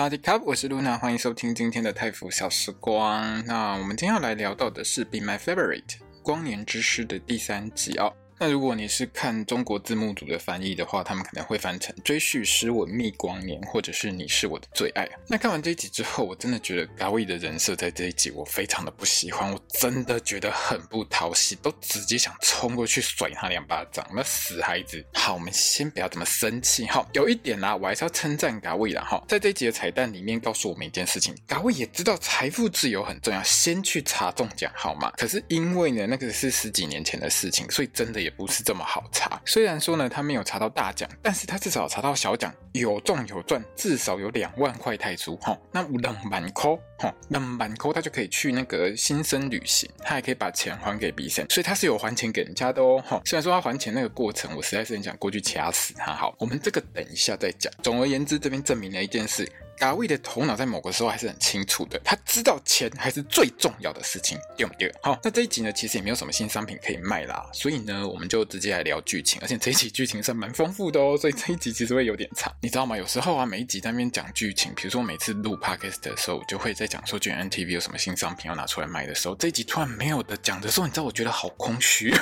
大家好，我是露娜，欢迎收听今天的泰服小时光。那我们今天要来聊到的是《Be My Favorite》光年之诗的第三集哦。那如果你是看中国字幕组的翻译的话，他们可能会翻成“追续诗文觅光年”或者是“你是我的最爱”。那看完这一集之后，我真的觉得嘎威的人设在这一集我非常的不喜欢，我真的觉得很不讨喜，都直接想冲过去甩他两巴掌。那死孩子！好，我们先不要这么生气。好，有一点啦，我还是要称赞嘎威啦。哈，在这一集的彩蛋里面告诉我们一件事情：嘎威也知道财富自由很重要，先去查中奖好吗？可是因为呢，那个是十几年前的事情，所以真的不是这么好查。虽然说呢，他没有查到大奖，但是他至少查到小奖，有中有赚，至少有两万块泰铢。哈，那两万块，哈，两万块，他就可以去那个新生旅行，他还可以把钱还给比生，所以他是有还钱给人家的哦。哈，虽然说他还钱那个过程，我实在是很想过去掐死他。好，我们这个等一下再讲。总而言之，这边证明了一件事。大卫的头脑在某个时候还是很清楚的，他知道钱还是最重要的事情，对不对？好，那这一集呢，其实也没有什么新商品可以卖啦，所以呢，我们就直接来聊剧情，而且这一集剧情是蛮丰富的哦，所以这一集其实会有点长，你知道吗？有时候啊，每一集在那边讲剧情，比如说每次录 podcast 的时候，我就会在讲说，卷 NTV 有什么新商品要拿出来卖的时候，这一集突然没有的讲的时候，你知道我觉得好空虚。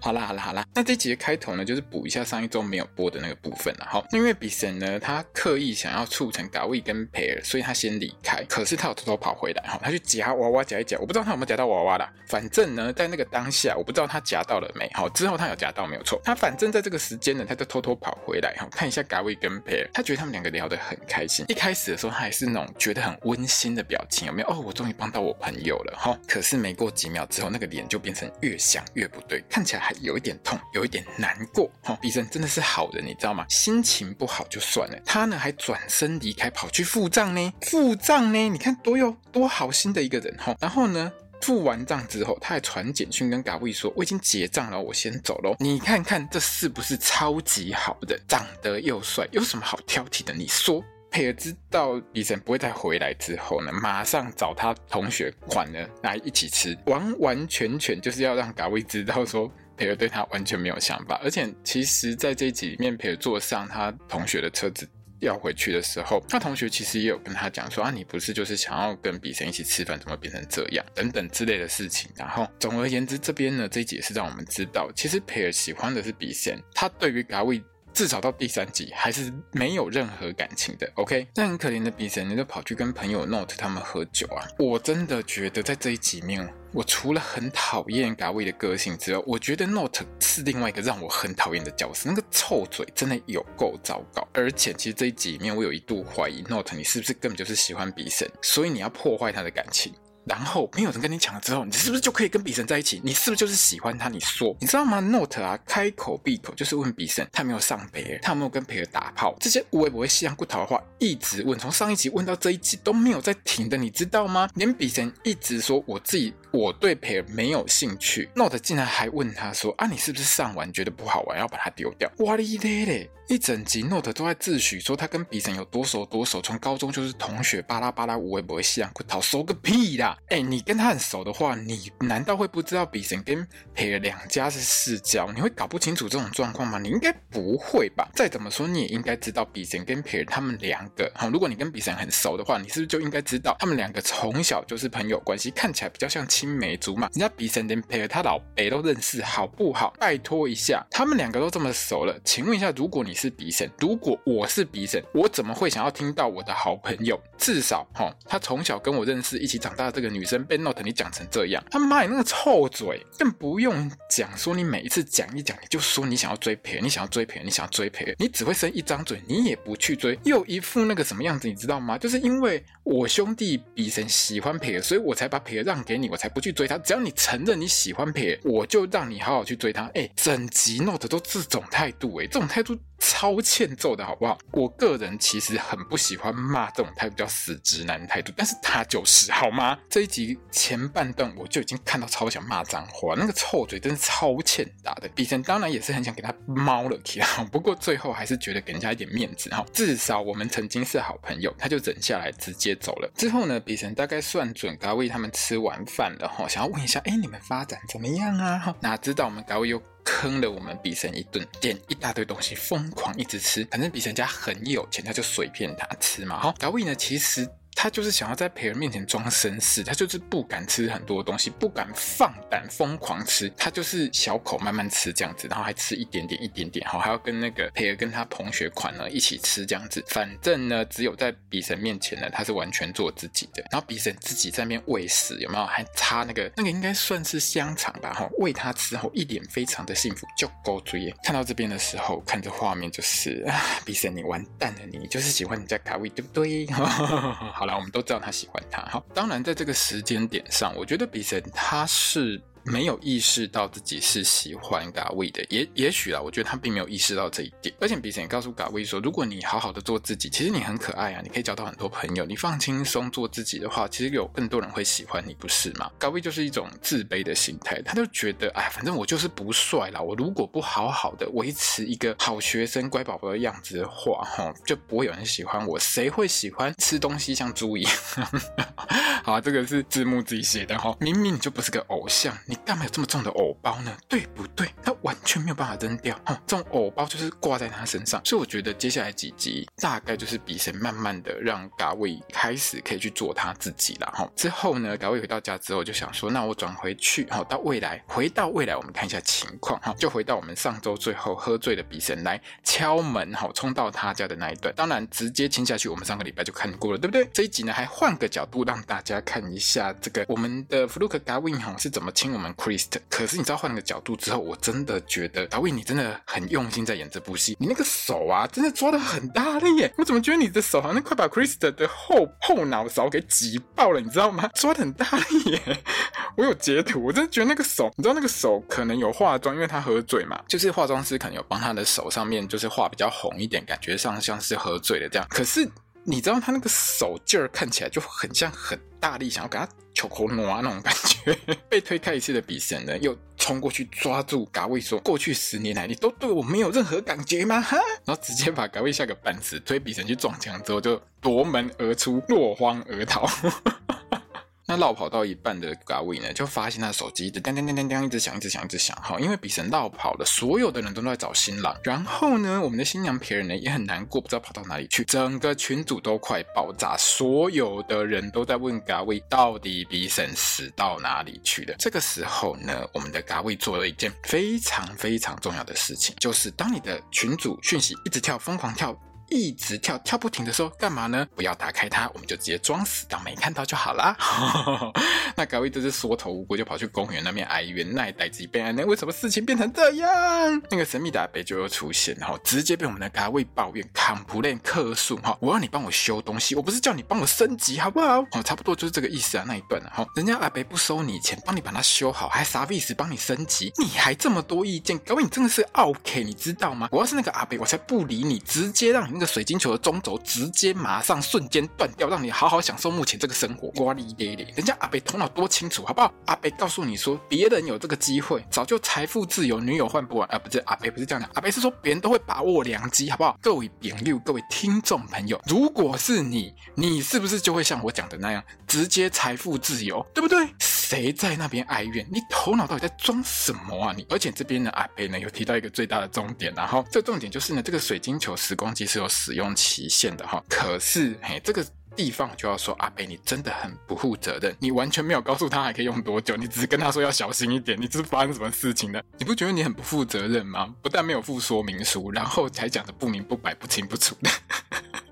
好啦好啦好啦，那这集的开头呢，就是补一下上一周没有播的那个部分了。好，因为比森呢，他刻意想要促成嘎威跟培尔，所以他先离开。可是他有偷偷跑回来，哈，他去夹娃娃夹一夹，我不知道他有没有夹到娃娃啦。反正呢，在那个当下，我不知道他夹到了没。好，之后他有夹到没有错。他反正在这个时间呢，他就偷偷跑回来，哈，看一下嘎威跟培尔。他觉得他们两个聊得很开心。一开始的时候，他还是那种觉得很温馨的表情，有没有？哦，我终于帮到我朋友了，哈。可是没过几秒之后，那个脸就变成越想越不对，看起来有一点痛。有一点难过，哈、哦，比森真的是好人，你知道吗？心情不好就算了，他呢还转身离开，跑去付账呢，付账呢，你看多有多好心的一个人，哈、然后呢，付完账之后，他还传简讯跟嘎威说：“我已经结账了，我先走喽。”你看看这是不是超级好的？长得又帅，有什么好挑剔的？你说，佩尔知道比森不会再回来之后呢，马上找他同学款呢来一起吃，完完全全就是要让嘎威知道说。培尔对他完全没有想法，而且其实，在这一集里面，培尔坐上他同学的车子要回去的时候，他同学其实也有跟他讲说：“啊，你不是就是想要跟比神一起吃饭，怎么变成这样？等等之类的事情。”然后，总而言之，这边呢，这一集也是让我们知道，其实培尔喜欢的是比神，他对于嘎威。至少到第三集还是没有任何感情的，OK？但很可怜的比森，你就跑去跟朋友 Note 他们喝酒啊！我真的觉得在这一集面，我除了很讨厌嘎威的个性之外，我觉得 Note 是另外一个让我很讨厌的角色。那个臭嘴真的有够糟糕，而且其实这一集面，我有一度怀疑 Note 你是不是根本就是喜欢比森，所以你要破坏他的感情。然后没有人跟你抢了之后，你是不是就可以跟比神在一起？你是不是就是喜欢他？你说，你知道吗？Note 啊，开口闭口就是问比神，他没有上培，他有没有跟培尔打炮？这些我也不会西洋骨头的话，一直问，从上一集问到这一集都没有在停的，你知道吗？连比神一直说我自己我对培尔没有兴趣，Note 竟然还问他说啊，你是不是上完觉得不好玩，要把它丢掉？哇哩咧咧！一整集 Note 都在自诩说他跟比神有多熟多熟，从高中就是同学，巴拉巴拉，我也不会西洋骨头，熟个屁啦！哎，你跟他很熟的话，你难道会不知道比神跟培尔两家是世交？你会搞不清楚这种状况吗？你应该不会吧？再怎么说，你也应该知道比神跟培尔他们两个。好，如果你跟比神很熟的话，你是不是就应该知道他们两个从小就是朋友关系，看起来比较像青梅竹马？人家比神跟培尔他老北都认识，好不好？拜托一下，他们两个都这么熟了，请问一下，如果你是比神，如果我是比神，我怎么会想要听到我的好朋友？至少哈，他从小跟我认识，一起长大的这个女生。被 Note 你讲成这样，他妈你那个臭嘴，更不用讲说你每一次讲一讲，你就说你想要追培尔，你想要追培尔，你想要追培尔，你只会生一张嘴，你也不去追，又一副那个什么样子，你知道吗？就是因为我兄弟比神喜欢培尔，所以我才把培尔让给你，我才不去追他。只要你承认你喜欢培尔，我就让你好好去追他。哎，整集 Note 都这种态度，哎，这种态度超欠揍的好不好？我个人其实很不喜欢骂这种态度叫死直男态度，但是他就是好吗？这一集前半段我就已经看到超想骂脏话，那个臭嘴真是超欠打的。比神当然也是很想给他猫了起来，不过最后还是觉得给人家一点面子哈，至少我们曾经是好朋友，他就忍下来直接走了。之后呢，比神大概算准嘎位他们吃完饭然后，想要问一下，哎，你们发展怎么样啊？哪知道我们嘎位又。坑了我们比神一顿，点一大堆东西，疯狂一直吃。反正比神家很有钱，他就随便他吃嘛。好，嘎位呢，其实。他就是想要在培儿面前装绅士，他就是不敢吃很多东西，不敢放胆疯狂吃，他就是小口慢慢吃这样子，然后还吃一点点一点点，好，还要跟那个培儿跟他同学款呢一起吃这样子。反正呢，只有在比神面前呢，他是完全做自己的。然后比神自己在那边喂食，有没有？还插那个那个应该算是香肠吧？哈，喂他吃后一脸非常的幸福，就勾追。看到这边的时候，看着画面就是啊，比神你完蛋了，你就是喜欢你家卡位对不对？好了。啊我们都知道他喜欢他，好，当然在这个时间点上，我觉得比神他是。没有意识到自己是喜欢嘎位的，也也许啦，我觉得他并没有意识到这一点。而且比神也告诉嘎位说，如果你好好的做自己，其实你很可爱啊，你可以交到很多朋友。你放轻松做自己的话，其实有更多人会喜欢你，不是吗？嘎位就是一种自卑的心态，他就觉得，哎，反正我就是不帅啦。我如果不好好的维持一个好学生、乖宝宝的样子的话，哈，就不会有人喜欢我。谁会喜欢 吃东西像猪一样？好，这个是字幕自己写的哈。明明你就不是个偶像。你干嘛有这么重的偶包呢？对不对？他完全没有办法扔掉，哦，这种偶包就是挂在他身上。所以我觉得接下来几集大概就是比神慢慢的让嘎卫开始可以去做他自己了，哈。之后呢，嘎卫回到家之后就想说，那我转回去，哈，到未来，回到未来，我们看一下情况，哈，就回到我们上周最后喝醉的比神来敲门，哈，冲到他家的那一段。当然直接亲下去，我们上个礼拜就看过了，对不对？这一集呢，还换个角度让大家看一下这个我们的弗鲁克嘎位哈是怎么亲我们 Chris。可是你知道换了个角度之后，我真的觉得嘎位你真的很用心在演这部戏。你那个手啊，真的抓得很大力耶！我怎么觉得你的手好像快把 Krista 的后后脑勺给挤爆了，你知道吗？抓得很大力耶！我有截图，我真的觉得那个手，你知道那个手可能有化妆，因为他喝醉嘛，就是化妆师可能有帮他的手上面就是画比较红一点，感觉上像是喝醉了这样。可是你知道他那个手劲儿看起来就很像很大力，想要给他。球口挪那种感觉，被推开一次的比神呢，又冲过去抓住嘎卫说：“过去十年来，你都对我没有任何感觉吗？”哈，然后直接把嘎卫吓个半死，推比神去撞墙之后，就夺门而出，落荒而逃。那绕跑到一半的嘎位呢，就发现他的手机一直叮叮叮叮叮，一直响，一直响，一直响。哈，因为比神绕跑了，所有的人都在找新郎。然后呢，我们的新娘皮儿呢也很难过，不知道跑到哪里去。整个群组都快爆炸，所有的人都在问嘎位，到底比神死到哪里去了？这个时候呢，我们的嘎位做了一件非常非常重要的事情，就是当你的群组讯息一直跳，疯狂跳。一直跳跳不停的时候干嘛呢？不要打开它，我们就直接装死当没看到就好啦。那嘎位这是缩头乌龟，就跑去公园那边哀怨，那一代自己被爱，那为什么事情变成这样？那个神秘的阿贝就又出现，然后直接被我们的嘎位抱怨，complain 客诉哈，我要你帮我修东西，我不是叫你帮我升级好不好？哦，差不多就是这个意思啊，那一段啊，哈，人家阿贝不收你钱，帮你把它修好，还啥意思？帮你升级，你还这么多意见，嘎位你真的是 OK，你知道吗？我要是那个阿贝，我才不理你，直接让你。这个水晶球的中轴直接马上瞬间断掉，让你好好享受目前这个生活。哇哩咧咧，人家阿北头脑多清楚，好不好？阿北告诉你说，别人有这个机会，早就财富自由，女友换不完啊！不是阿北不是这样讲，阿北是说别人都会把握良机，好不好？各位朋友，各位听众朋友，如果是你，你是不是就会像我讲的那样，直接财富自由，对不对？谁在那边哀怨？你头脑到底在装什么啊你？而且这边呢阿北呢，有提到一个最大的重点，然后这重点就是呢，这个水晶球时光机是有使用期限的哈。可是嘿，这个地方就要说阿北，你真的很不负责任，你完全没有告诉他还可以用多久，你只是跟他说要小心一点，你这是发生什么事情呢？你不觉得你很不负责任吗？不但没有附说明书，然后还讲的不明不白、不清不楚的。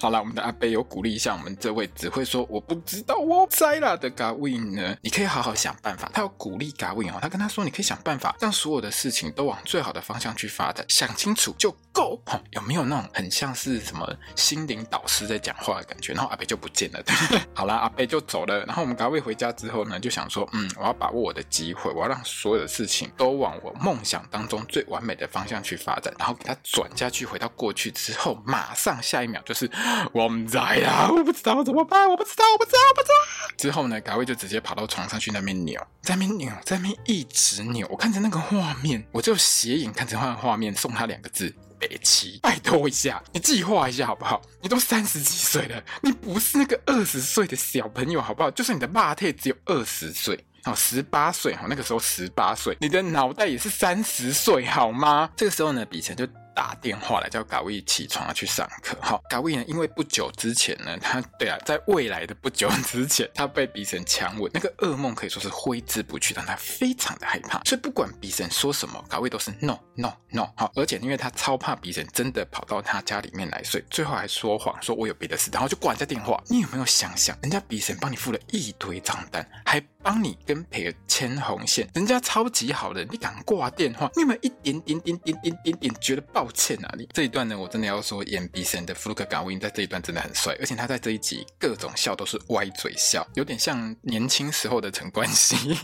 好了，我们的阿贝有鼓励一下我们这位只会说我不知道我栽了的嘎位呢，你可以好好想办法。他要鼓励嘎位哦，他跟他说，你可以想办法让所有的事情都往最好的方向去发展，想清楚就够。有没有那种很像是什么心灵导师在讲话的感觉？然后阿北就不见了，对？好了，阿北就走了。然后我们嘎位回家之后呢，就想说，嗯，我要把握我的机会，我要让所有的事情都往我梦想当中最完美的方向去发展，然后给他转下去，回到过去之后，马上下一秒就是。我们在呀，我不知道怎么办，我不知道，我不知道，不知道。之后呢，嘎位就直接跑到床上去那边扭，在那边扭，在那边一直扭。我看着那个画面，我就斜眼看着他的画面，送他两个字。北齐，拜托一下，你计划一下好不好？你都三十几岁了，你不是那个二十岁的小朋友好不好？就算你的霸体只有二十岁，哦，十八岁，哈，那个时候十八岁，你的脑袋也是三十岁好吗？这个时候呢，比成就。打电话来叫嘎卫起床去上课。好，嘎卫呢，因为不久之前呢，他对啊，在未来的不久之前，他被比神强吻，那个噩梦可以说是挥之不去，让他非常的害怕。所以不管比神说什么，嘎卫都是 no no no。好，而且因为他超怕比神真的跑到他家里面来睡，最后还说谎说我有别的事，然后就挂人家电话。你有没有想想，人家比神帮你付了一堆账单，还帮你跟培儿牵红线，人家超级好的，你敢挂电话？你有没有一点点点点点点点觉得爆？欠哪里？这一段呢，我真的要说，演 B 神的弗洛克·嘎威在这一段真的很帅，而且他在这一集各种笑都是歪嘴笑，有点像年轻时候的陈冠希。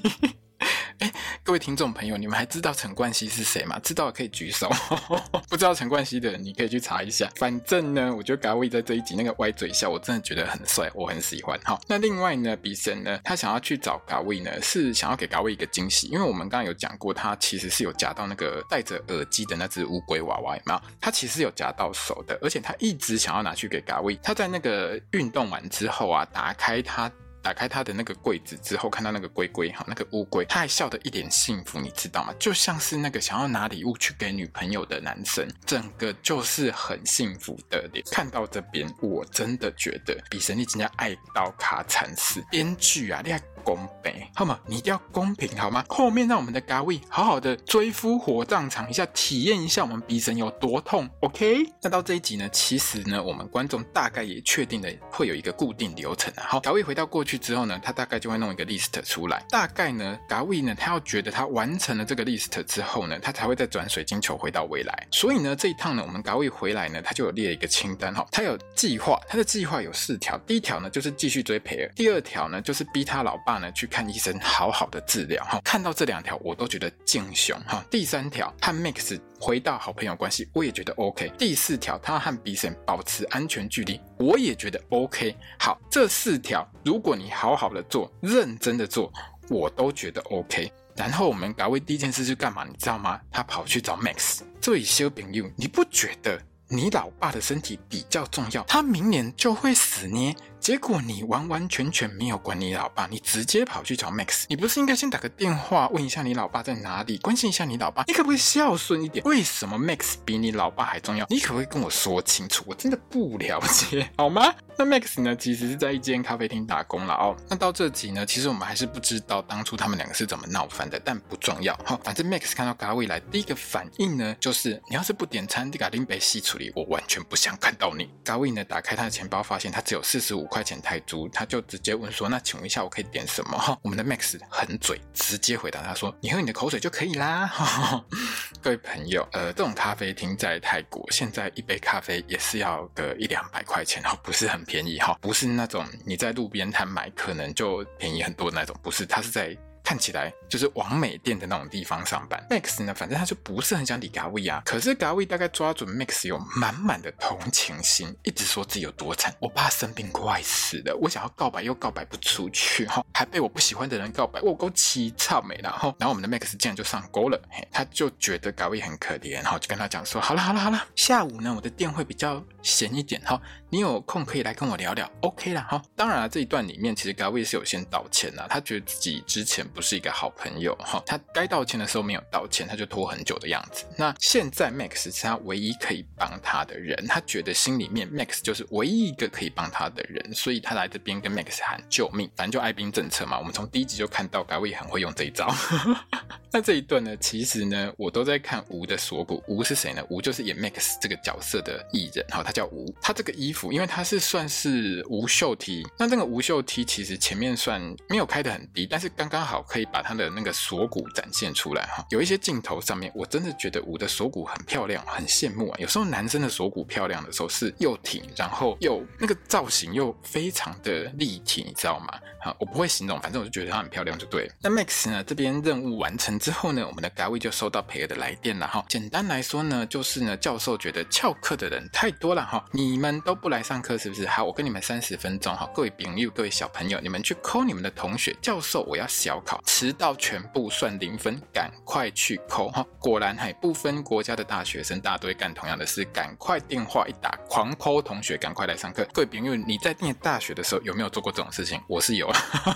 哎，各位听众朋友，你们还知道陈冠希是谁吗？知道的可以举手，不知道陈冠希的人你可以去查一下。反正呢，我觉得嘎卫在这一集那个歪嘴笑，我真的觉得很帅，我很喜欢。好，那另外呢，比神呢，他想要去找嘎卫呢，是想要给嘎卫一个惊喜，因为我们刚刚有讲过，他其实是有夹到那个戴着耳机的那只乌龟娃娃，有没有？他其实有夹到手的，而且他一直想要拿去给嘎卫。他在那个运动完之后啊，打开他。打开他的那个柜子之后，看到那个龟龟哈，那个乌龟，他还笑得一脸幸福，你知道吗？就像是那个想要拿礼物去给女朋友的男生，整个就是很幸福的脸。看到这边，我真的觉得比神力真的爱到卡惨死。编剧啊，厉害！公平，好吗？你一定要公平，好吗？后面让我们的嘎卫好好的追夫火葬场一下，体验一下我们鼻神有多痛。OK？那到这一集呢，其实呢，我们观众大概也确定了会有一个固定流程啊。好，嘎卫回到过去之后呢，他大概就会弄一个 list 出来。大概呢，嘎卫呢，他要觉得他完成了这个 list 之后呢，他才会再转水晶球回到未来。所以呢，这一趟呢，我们嘎卫回来呢，他就有列一个清单哈，他有计划，他的计划有四条。第一条呢，就是继续追培尔；第二条呢，就是逼他老爸。呢，去看医生，好好的治疗哈。看到这两条，我都觉得敬雄哈。第三条和 Max 回到好朋友关系，我也觉得 OK。第四条，他和比神保持安全距离，我也觉得 OK。好，这四条，如果你好好的做，认真的做，我都觉得 OK。然后我们嘎卫第一件事是干嘛？你知道吗？他跑去找 Max。这位小朋友，你不觉得你老爸的身体比较重要？他明年就会死呢。结果你完完全全没有管你老爸，你直接跑去找 Max。你不是应该先打个电话问一下你老爸在哪里，关心一下你老爸？你可不可以孝顺一点？为什么 Max 比你老爸还重要？你可不可以跟我说清楚？我真的不了解，好吗？那 Max 呢？其实是在一间咖啡厅打工了哦。那到这集呢，其实我们还是不知道当初他们两个是怎么闹翻的，但不重要哈。反正 Max 看到嘎卫来，第一个反应呢，就是你要是不点餐，你把拎杯系处理，我完全不想看到你。嘎卫呢，打开他的钱包，发现他只有四十五块钱泰铢，他就直接问说：“那请问一下，我可以点什么？”哈，我们的 Max 很嘴，直接回答他说：“你喝你的口水就可以啦。”哈，各位朋友，呃，这种咖啡厅在泰国现在一杯咖啡也是要个一两百块钱，哈，不是很便宜，哈，不是那种你在路边摊买可能就便宜很多那种，不是，它是在。看起来就是网美店的那种地方上班。Max 呢，反正他就不是很想理嘎卫啊。可是嘎卫大概抓准 Max 有满满的同情心，一直说自己有多惨，我爸生病快死了，我想要告白又告白不出去，哈，还被我不喜欢的人告白，我够凄惨没？然后，然后我们的 Max 竟然就上钩了，嘿，他就觉得嘎卫很可怜，然后就跟他讲说，好了好了好了，下午呢我的店会比较闲一点，哈，你有空可以来跟我聊聊，OK 啦，好。当然了，这一段里面其实 Gavi 是有先道歉啦，他觉得自己之前。不是一个好朋友哈，他该道歉的时候没有道歉，他就拖很久的样子。那现在 Max 是他唯一可以帮他的人，他觉得心里面 Max 就是唯一一个可以帮他的人，所以他来这边跟 Max 喊救命。反正就爱兵政策嘛，我们从第一集就看到 Gavi 很会用这一招。那这一段呢，其实呢，我都在看吴的锁骨。吴是谁呢？吴就是演 Max 这个角色的艺人，好，他叫吴。他这个衣服，因为它是算是无袖 T，那这个无袖 T 其实前面算没有开的很低，但是刚刚好。可以把他的那个锁骨展现出来哈，有一些镜头上面，我真的觉得我的锁骨很漂亮，很羡慕啊。有时候男生的锁骨漂亮的时候是又挺，然后又那个造型又非常的立体，你知道吗？哈，我不会形容，反正我就觉得它很漂亮就对。那 Max 呢，这边任务完成之后呢，我们的 Gary 就收到培尔的来电了哈。简单来说呢，就是呢，教授觉得翘课的人太多了哈，你们都不来来上课是不是？好，我跟你们三十分钟哈，各位朋友，各位小朋友，你们去抠你们的同学。教授，我要小考，迟到全部算零分，赶快去抠哈。果然还不分国家的大学生，大家都会干同样的事，赶快电话一打，狂抠同学，赶快来上课。各位朋友，你在念大学的时候有没有做过这种事情？我是有。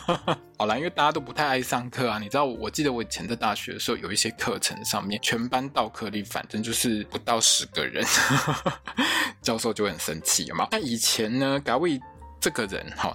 好啦，因为大家都不太爱上课啊，你知道，我记得我以前在大学的时候，有 一些课程上面全班到课率，反正就是不到十个人，教授就会很生气，有那以前呢，嘎位这个人哈。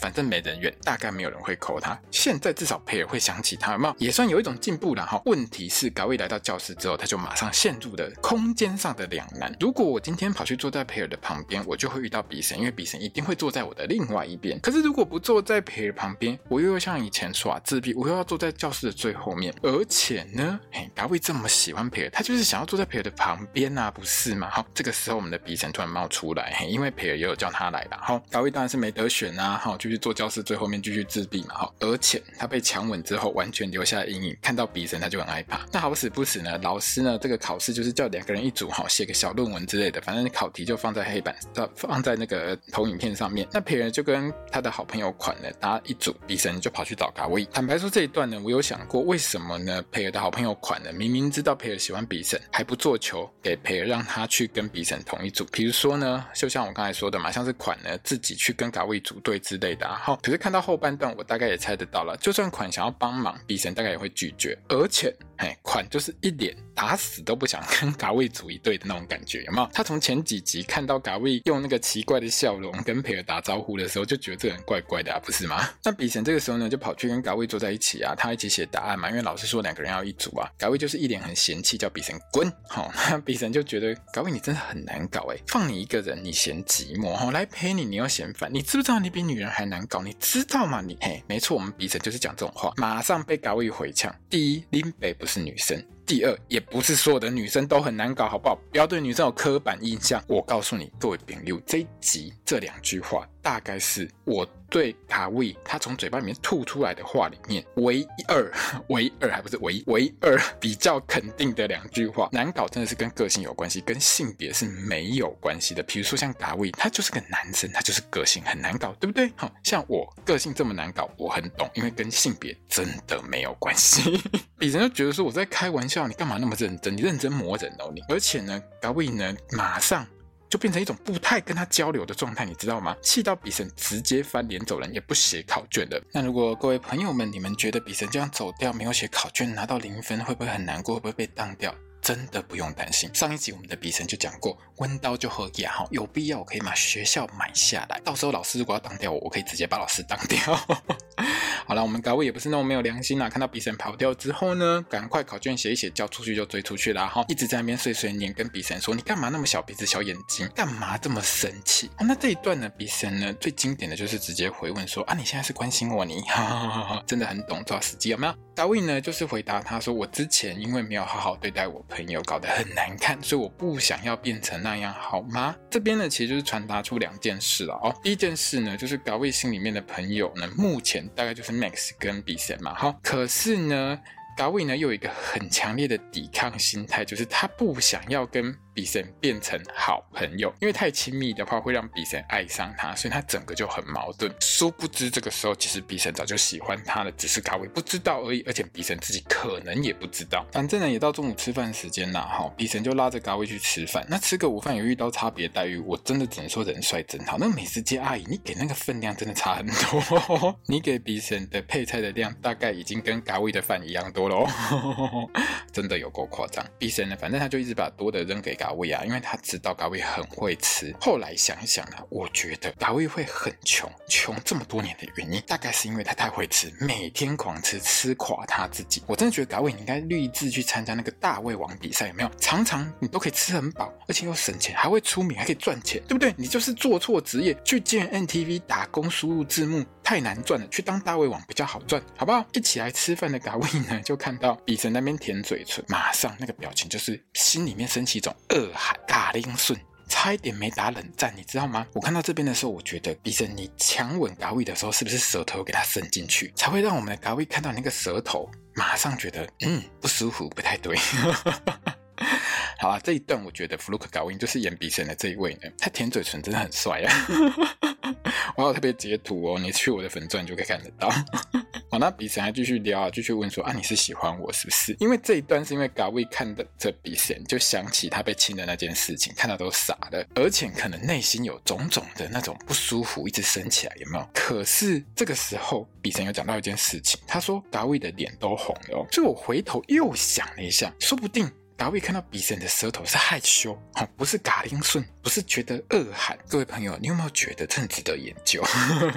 反正没人缘，大概没有人会扣他。现在至少培尔会想起他，有没有？也算有一种进步了哈。问题是，高位来到教室之后，他就马上陷入了空间上的两难。如果我今天跑去坐在培尔的旁边，我就会遇到比神，因为比神一定会坐在我的另外一边。可是如果不坐在培尔旁边，我又要像以前耍自闭，我又要坐在教室的最后面。而且呢，嘿，高位这么喜欢培尔，他就是想要坐在培尔的旁边啊，不是吗？好，这个时候我们的比神突然冒出来，嘿，因为培尔也有叫他来的。好，高位当然是没得选啊，好。就是坐教室最后面继续自闭嘛，哈，而且他被强吻之后完全留下阴影，看到比神他就很害怕。那好死不死呢，老师呢这个考试就是叫两个人一组，哈，写个小论文之类的，反正考题就放在黑板，放在那个投影片上面。那培尔就跟他的好朋友款呢搭一组，比神就跑去找嘎威。坦白说这一段呢，我有想过为什么呢？培尔的好朋友款呢，明明知道培尔喜欢比神，还不做球给培尔，让他去跟比神同一组。比如说呢，就像我刚才说的嘛，像是款呢自己去跟嘎威组队之类的。然后，可是看到后半段，我大概也猜得到了。就算款想要帮忙，比神大概也会拒绝。而且，哎，款就是一脸打死都不想跟 嘎位组一队的那种感觉，有没有？他从前几集看到嘎位用那个奇怪的笑容跟培尔打招呼的时候，就觉得这人怪怪的啊，不是吗？那比神这个时候呢，就跑去跟嘎位坐在一起啊，他一起写答案嘛，因为老师说两个人要一组啊。嘎位就是一脸很嫌弃，叫比神滚。好、哦，那比神就觉得嘎位你真的很难搞哎，放你一个人你嫌寂寞，哈、哦，来陪你你又嫌烦，你知不知道你比女人还难搞？你知道吗？你嘿，没错，我们比神就是讲这种话，马上被嘎位回呛。第一，林北不是是女生。第二，也不是所有的女生都很难搞，好不好？不要对女生有刻板印象。我告诉你，各位朋友，这一集这两句话，大概是我对嘎位他从嘴巴里面吐出来的话里面唯二、唯二还不是唯一唯二比较肯定的两句话。难搞真的是跟个性有关系，跟性别是没有关系的。比如说像嘎位，他就是个男生，他就是个性很难搞，对不对？好，像我个性这么难搞，我很懂，因为跟性别真的没有关系。比人就觉得说我在开玩笑。你干嘛那么认真？你认真磨人哦你！而且呢，嘎位呢，马上就变成一种不太跟他交流的状态，你知道吗？气到笔神直接翻脸走人，也不写考卷的。那如果各位朋友们，你们觉得笔神这样走掉，没有写考卷，拿到零分，会不会很难过？会不会被当掉？真的不用担心。上一集我们的比神就讲过，温刀就好牙哈，有必要我可以把学校买下来，到时候老师如果要当掉我，我可以直接把老师当掉。好了，我们高位也不是那么没有良心啦。看到比神跑掉之后呢，赶快考卷写一写，交出去就追出去了哈。一直在那边碎碎念，跟比神说：“你干嘛那么小鼻子小眼睛？干嘛这么生气？”哦，那这一段呢，比神呢最经典的就是直接回问说：“啊，你现在是关心我你？” 哈哈哈哈，真的很懂抓时机有没有？高位呢就是回答他说：“我之前因为没有好好对待我朋友，搞得很难看，所以我不想要变成那样，好吗？”这边呢其实就是传达出两件事了哦。第一件事呢就是嘎位心里面的朋友呢，目前大概就是。Max 跟比神嘛，哈，可是呢，嘎位呢又有一个很强烈的抵抗心态，就是他不想要跟。比神变成好朋友，因为太亲密的话会让比神爱上他，所以他整个就很矛盾。殊不知这个时候其实比神早就喜欢他了，只是嘎位不知道而已。而且比神自己可能也不知道。反正呢也到中午吃饭时间了哈，比神就拉着嘎位去吃饭。那吃个午饭有遇到差别待遇，我真的只能说人帅真好。那美食街阿姨，你给那个分量真的差很多。你给比神的配菜的量大概已经跟嘎位的饭一样多了哦，真的有够夸张。比神呢，反正他就一直把多的扔给嘎。嘎位啊，因为他知道嘎位很会吃。后来想一想呢，我觉得嘎位会很穷，穷这么多年的原因，大概是因为他太会吃，每天狂吃，吃垮他自己。我真的觉得嘎位你应该立志去参加那个大胃王比赛，有没有？常常你都可以吃很饱，而且又省钱，还会出名，还可以赚钱，对不对？你就是做错职业，去见 NTV 打工输入字幕太难赚了，去当大胃王比较好赚，好不好？一起来吃饭的嘎位呢，就看到比神那边舔嘴唇，马上那个表情就是心里面升起一种。二喊嘎铃顺。差一点没打冷战，你知道吗？我看到这边的时候，我觉得比神你强吻嘎威的时候，是不是舌头给他伸进去，才会让我们的嘎威看到那个舌头，马上觉得嗯不舒服，不太对。好了，这一段我觉得弗鲁克·高温就是演比神的这一位呢，他舔嘴唇真的很帅啊！我有特别截图哦，你去我的粉钻就可以看得到。好，那比神还继续聊啊，继续问说啊，你是喜欢我是不是？因为这一段是因为高温看的这比神，就想起他被亲的那件事情，看到都傻了，而且可能内心有种种的那种不舒服一直升起来，有没有？可是这个时候比神有讲到一件事情，他说高温的脸都红了，所以我回头又想了一下，说不定。达维看到比神的舌头是害羞，哦，不是嘎铃顺，不是觉得恶寒。各位朋友，你有没有觉得这很值得研究？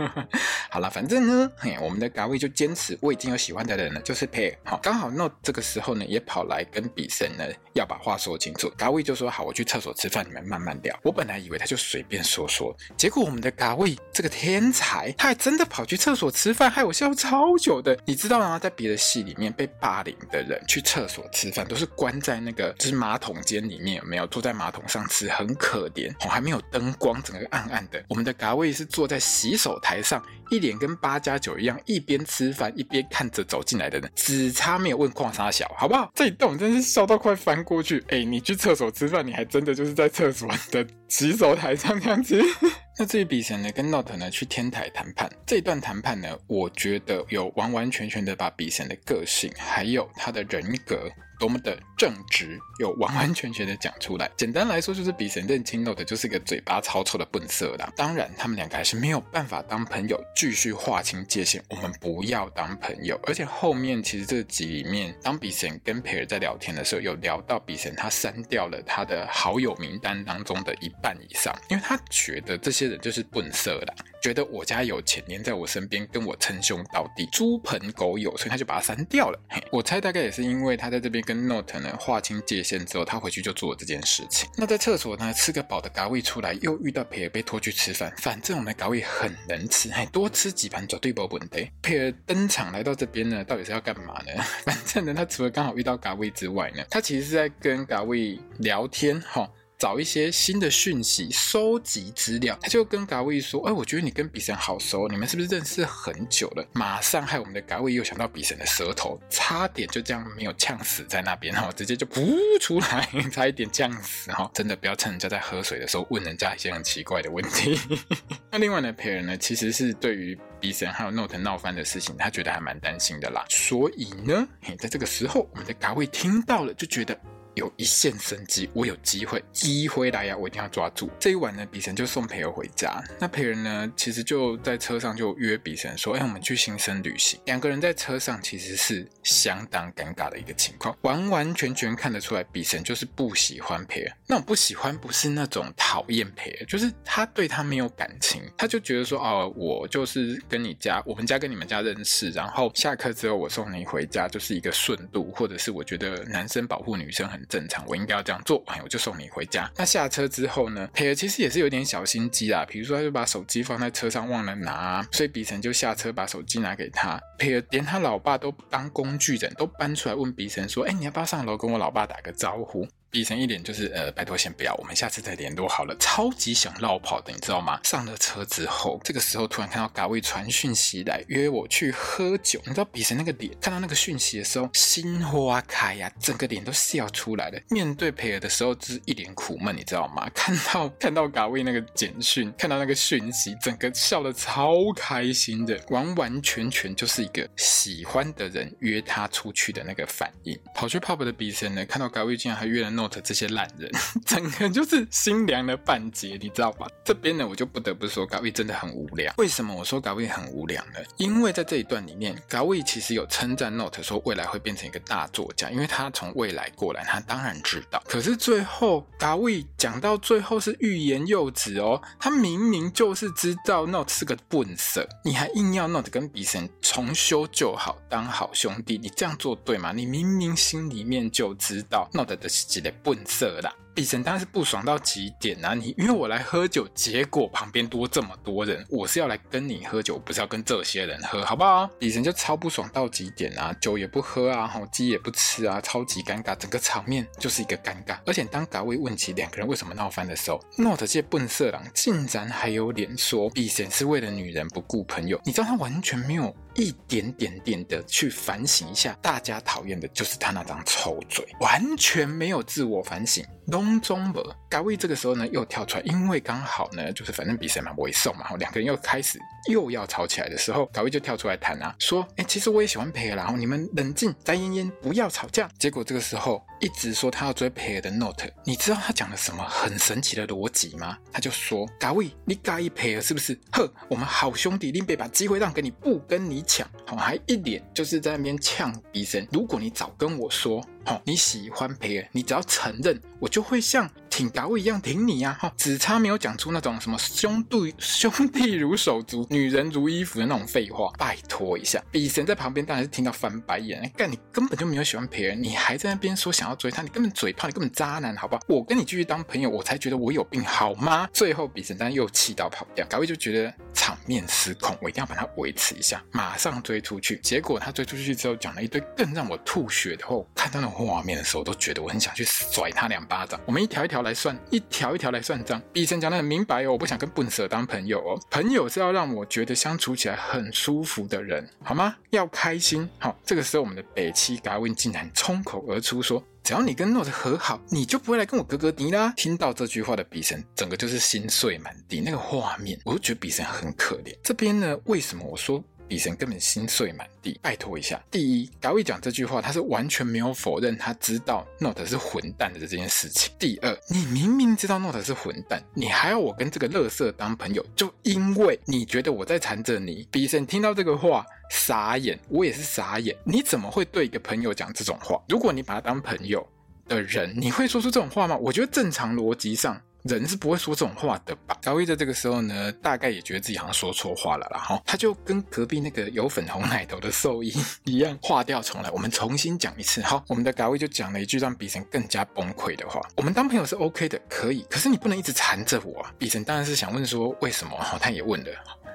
好了，反正呢，嘿，我们的达维就坚持我已经有喜欢的人了，就是佩。好，刚好诺这个时候呢也跑来跟比神呢要把话说清楚。达维就说：“好，我去厕所吃饭，你们慢慢聊。”我本来以为他就随便说说，结果我们的达维这个天才，他还真的跑去厕所吃饭，害我笑超久的。你知道吗？在别的戏里面被霸凌的人去厕所吃饭，都是关在那个就是马桶间里面有没有坐在马桶上吃，很可怜哦，还没有灯光，整个暗暗的。我们的嘎位是坐在洗手台上，一脸跟八加九一样，一边吃饭一边看着走进来的人，只差没有问矿沙小，好不好？这一段真是笑到快翻过去。哎，你去厕所吃饭，你还真的就是在厕所的洗手台上这样子。那至于比神呢，跟 Note 呢去天台谈判这一段谈判呢，我觉得有完完全全的把比神的个性还有他的人格。多么的正直，又完完全全的讲出来。简单来说，就是比神认清到的就是一个嘴巴超臭的笨色啦。当然，他们两个还是没有办法当朋友，继续划清界限。我们不要当朋友。而且后面其实这集里面，当比神跟培尔在聊天的时候，有聊到比神他删掉了他的好友名单当中的一半以上，因为他觉得这些人就是笨色啦。觉得我家有钱，黏在我身边，跟我称兄道弟，猪朋狗友，所以他就把它删掉了。嘿，我猜大概也是因为他在这边跟 Note 呢划清界限之后，他回去就做了这件事情。那在厕所呢，吃个饱的嘎位出来，又遇到佩尔被拖去吃饭。反正我们的嘎位很能吃，嘿，多吃几盘绝对没问题。佩尔登场来到这边呢，到底是要干嘛呢？反正呢，他除了刚好遇到嘎位之外呢，他其实是在跟嘎位聊天，哈。找一些新的讯息，收集资料。他就跟嘎威说：“哎，我觉得你跟比森好熟，你们是不是认识很久了？”马上害我们的嘎威又想到比森的舌头，差点就这样没有呛死在那边哈，直接就噗出来，差一点呛死哈！真的不要趁人家在喝水的时候问人家一些很奇怪的问题。那另外呢，培尔呢其实是对于比森还有 Note 闹翻的事情，他觉得还蛮担心的啦。所以呢，嘿在这个时候，我们的嘎威听到了，就觉得。有一线生机，我有机会，机会来呀，我一定要抓住。这一晚呢，比神就送培尔回家。那培人呢，其实就在车上就约比神说：“哎，我们去新生旅行。”两个人在车上其实是相当尴尬的一个情况，完完全全看得出来，比神就是不喜欢培。那种不喜欢不是那种讨厌培，就是他对他没有感情，他就觉得说：“哦，我就是跟你家，我们家跟你们家认识，然后下课之后我送你回家，就是一个顺路，或者是我觉得男生保护女生很。”正常，我应该要这样做，哎，我就送你回家。那下车之后呢，佩尔其实也是有点小心机啦，比如说他就把手机放在车上忘了拿，所以比森就下车把手机拿给他。佩尔连他老爸都当工具人，都搬出来问比森说：“哎，你要不要上楼跟我老爸打个招呼？”比神一脸就是呃，拜托先不要，我们下次再联络好了。超级想落跑的，你知道吗？上了车之后，这个时候突然看到嘎位传讯息来约我去喝酒。你知道比神那个脸，看到那个讯息的时候，心花开呀，整个脸都笑出来了。面对培尔的时候，就是一脸苦闷，你知道吗？看到看到嘎位那个简讯，看到那个讯息，整个笑得超开心的，完完全全就是一个喜欢的人约他出去的那个反应。跑去 pub 的比神呢，看到嘎位竟然还约了。Note 这些烂人，整个就是心凉了半截，你知道吧？这边呢，我就不得不说，嘎威真的很无聊。为什么我说嘎威很无聊呢？因为在这一段里面，嘎威其实有称赞 Note 说未来会变成一个大作家，因为他从未来过来，他当然知道。可是最后，嘎威讲到最后是欲言又止哦，他明明就是知道 Note 是个笨色，你还硬要 Note 跟比神重修旧好，当好兄弟，你这样做对吗？你明明心里面就知道 Note 的是几笨色啦。比神当然是不爽到极点啊！你约我来喝酒，结果旁边多这么多人，我是要来跟你喝酒，不是要跟这些人喝，好不好？比神就超不爽到极点啊，酒也不喝啊，吼鸡也不吃啊，超级尴尬，整个场面就是一个尴尬。而且当嘎威问起两个人为什么闹翻的时候，Note 这笨色狼竟然还有脸说比神是为了女人不顾朋友，你知道他完全没有。一点点点的去反省一下，大家讨厌的就是他那张臭嘴，完全没有自我反省。隆中博嘎威这个时候呢又跳出来，因为刚好呢就是反正比赛嘛，我也送嘛，两个人又开始又要吵起来的时候，嘎威就跳出来谈啊，说，哎，其实我也喜欢培尔，然后你们冷静，再淹淹，不要吵架。结果这个时候一直说他要追培尔的 Note，你知道他讲了什么很神奇的逻辑吗？他就说，嘎威，你嘎一培尔是不是？呵，我们好兄弟，林北把机会让给你，不跟你。呛，好，还一脸就是在那边呛鼻声。如果你早跟我说，好，你喜欢培尔，你只要承认，我就会像挺嘎威一样挺你呀，哈，只差没有讲出那种什么兄弟兄弟如手足，女人如衣服的那种废话。拜托一下，比神在旁边当然是听到翻白眼，干你根本就没有喜欢培尔，你还在那边说想要追他，你根本嘴炮，你根本渣男，好不好？我跟你继续当朋友，我才觉得我有病，好吗？最后比神当然又气到跑掉，嘎位就觉得场面失控，我一定要把他维持一下，马上追出去。结果他追出去之后讲了一堆更让我吐血的话，看到那种。画面的时候，都觉得我很想去甩他两巴掌。我们一条一条来算，一条一条来算账。比神讲得很明白哦，我不想跟笨蛇当朋友哦。朋友是要让我觉得相处起来很舒服的人，好吗？要开心。好，这个时候我们的北七 Gavin 竟然冲口而出说：“只要你跟诺子和好，你就不会来跟我哥哥迪啦。”听到这句话的比神，整个就是心碎满地。那个画面，我就觉得比神很可怜。这边呢，为什么我说？比神根本心碎满地，拜托一下。第一，嘎威讲这句话，他是完全没有否认他知道 Note 是混蛋的这件事情。第二，你明明知道 Note 是混蛋，你还要我跟这个乐色当朋友，就因为你觉得我在缠着你。比神听到这个话，傻眼，我也是傻眼。你怎么会对一个朋友讲这种话？如果你把他当朋友的人，你会说出这种话吗？我觉得正常逻辑上。人是不会说这种话的吧？高一在这个时候呢，大概也觉得自己好像说错话了啦。哈，他就跟隔壁那个有粉红奶头的兽医一样，划掉重来，我们重新讲一次。好，我们的高一就讲了一句让比神更加崩溃的话：我们当朋友是 OK 的，可以，可是你不能一直缠着我啊。比神当然是想问说为什么？哈，他也问了，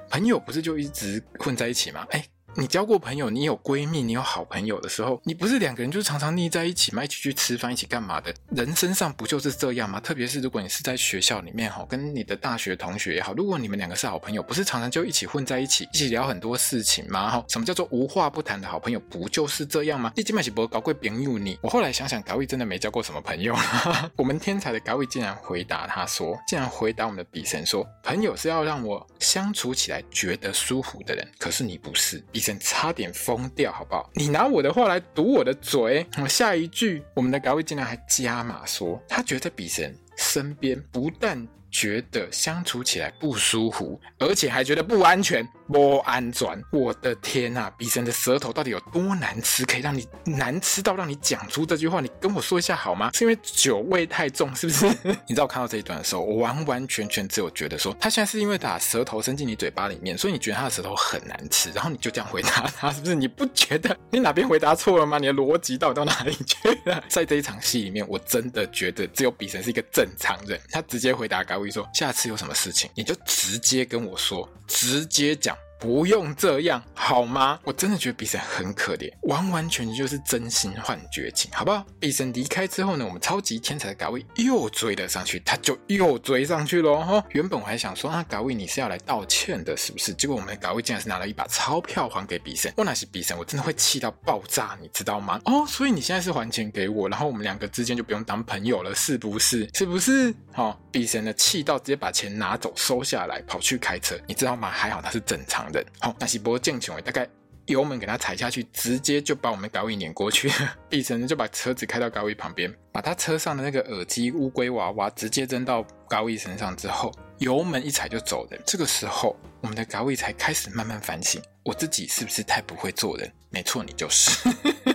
朋友不是就一直混在一起吗？哎。你交过朋友，你有闺蜜，你有好朋友的时候，你不是两个人就常常腻在一起吗？一起去吃饭，一起干嘛的？人身上不就是这样吗？特别是如果你是在学校里面哈，跟你的大学同学也好，如果你们两个是好朋友，不是常常就一起混在一起，一起聊很多事情吗？哈，什么叫做无话不谈的好朋友？不就是这样吗？你今麦是不搞过朋友你？我后来想想，高位真的没交过什么朋友。我们天才的高位竟然回答他说，竟然回答我们的比神说，朋友是要让我相处起来觉得舒服的人，可是你不是。比神差点。疯掉好不好？你拿我的话来堵我的嘴。我下一句，我们的高位竟然还加码说，他觉得比神身边不但觉得相处起来不舒服，而且还觉得不安全。不安全！我的天呐，比神的舌头到底有多难吃，可以让你难吃到让你讲出这句话？你跟我说一下好吗？是因为酒味太重，是不是？你知道我看到这一段的时候，我完完全全只有觉得说，他现在是因为把舌头伸进你嘴巴里面，所以你觉得他的舌头很难吃，然后你就这样回答他，是不是？你不觉得你哪边回答错了吗？你的逻辑到底到哪里去了？在这一场戏里面，我真的觉得只有比神是一个正常人，他直接回答高威说，下次有什么事情你就直接跟我说，直接讲。不用这样好吗？我真的觉得比神很可怜，完完全全就是真心换绝情，好不好？比神离开之后呢，我们超级天才的嘎位又追了上去，他就又追上去了哈。原本我还想说啊，嘎位你是要来道歉的，是不是？结果我们的嘎位竟然是拿了一把钞票还给比神。我那是比神，我真的会气到爆炸，你知道吗？哦，所以你现在是还钱给我，然后我们两个之间就不用当朋友了，是不是？是不是？好、哦，比神呢气到直接把钱拿走收下来，跑去开车，你知道吗？还好他是正常好、那是波正穷，大概油门给他踩下去，直接就把我们高位碾过去。比神就把车子开到高位旁边，把他车上的那个耳机乌龟娃娃直接扔到高位身上之后，油门一踩就走人。这个时候，我们的高位才开始慢慢反省，我自己是不是太不会做人？没错，你就是。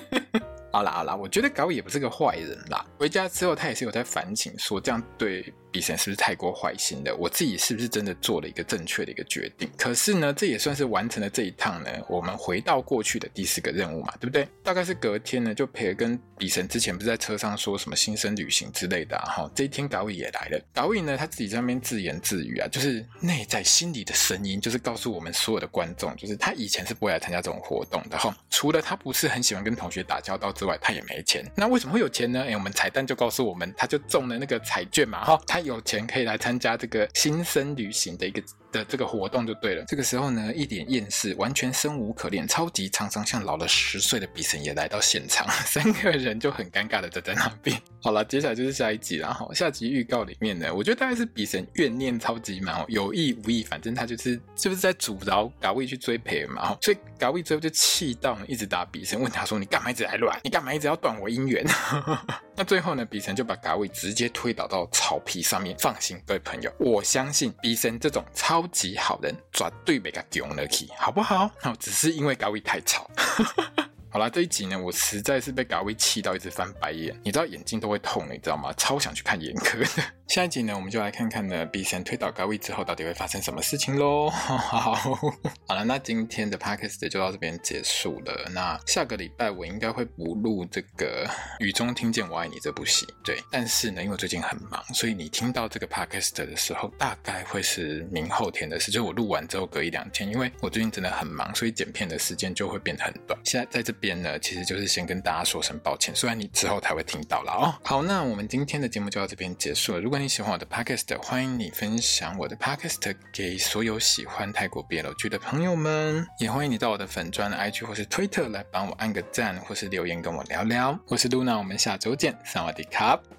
好啦好啦，我觉得高位也不是个坏人啦。回家之后，他也是有在反省，说这样对比神是不是太过坏心了？我自己是不是真的做了一个正确的一个决定？可是呢，这也算是完成了这一趟呢，我们回到过去的第四个任务嘛，对不对？大概是隔天呢，就培尔跟比神之前不是在车上说什么新生旅行之类的哈、这一天嘎位也来了。嘎位呢，他自己在那边自言自语啊，就是内在心里的声音，就是告诉我们所有的观众，就是他以前是不会来参加这种活动的哈。除了他不是很喜欢跟同学打交道之外，他也没钱。那为什么会有钱呢？哎，我们彩蛋就告诉我们，他就中了那个彩券嘛哈，他有钱可以来参加这个新生旅行的一个。的这个活动就对了。这个时候呢，一脸厌世、完全生无可恋、超级常常像老了十岁的比神也来到现场，三个人就很尴尬的站在那边。好了，接下来就是下一集了哈。下集预告里面呢，我觉得大概是比神怨念超级满哦，有意无意，反正他就是就是在阻挠嘎位去追培尔嘛。所以嘎位最后就气到一直打比神，问他说：“你干嘛一直来乱？你干嘛一直要断我姻缘？” 那最后呢，比神就把嘎位直接推倒到草皮上面。放心，各位朋友，我相信比神这种超超级好人，绝对没个丢了去，好不好？好，只是因为高位太吵。好啦，这一集呢，我实在是被嘎位气到一直翻白眼，你知道眼睛都会痛，你知道吗？超想去看眼科的。下一集呢，我们就来看看呢，，B 神推倒嘎位之后，到底会发生什么事情喽。好，好了，那今天的 podcast 就到这边结束了。那下个礼拜我应该会补录这个《雨中听见我爱你》这部戏，对。但是呢，因为最近很忙，所以你听到这个 podcast 的时候，大概会是明后天的事，就我录完之后隔一两天。因为我最近真的很忙，所以剪片的时间就会变得很短。现在在这边呢，其实就是先跟大家说声抱歉，虽然你之后才会听到了哦。好，那我们今天的节目就到这边结束了。如果你喜欢我的 podcast，欢迎你分享我的 podcast 给所有喜欢泰国 BL 剧的朋友们，也欢迎你到我的粉专 IG 或是 Twitter 来帮我按个赞，或是留言跟我聊聊。我是 Luna，我们下周见，萨瓦迪卡。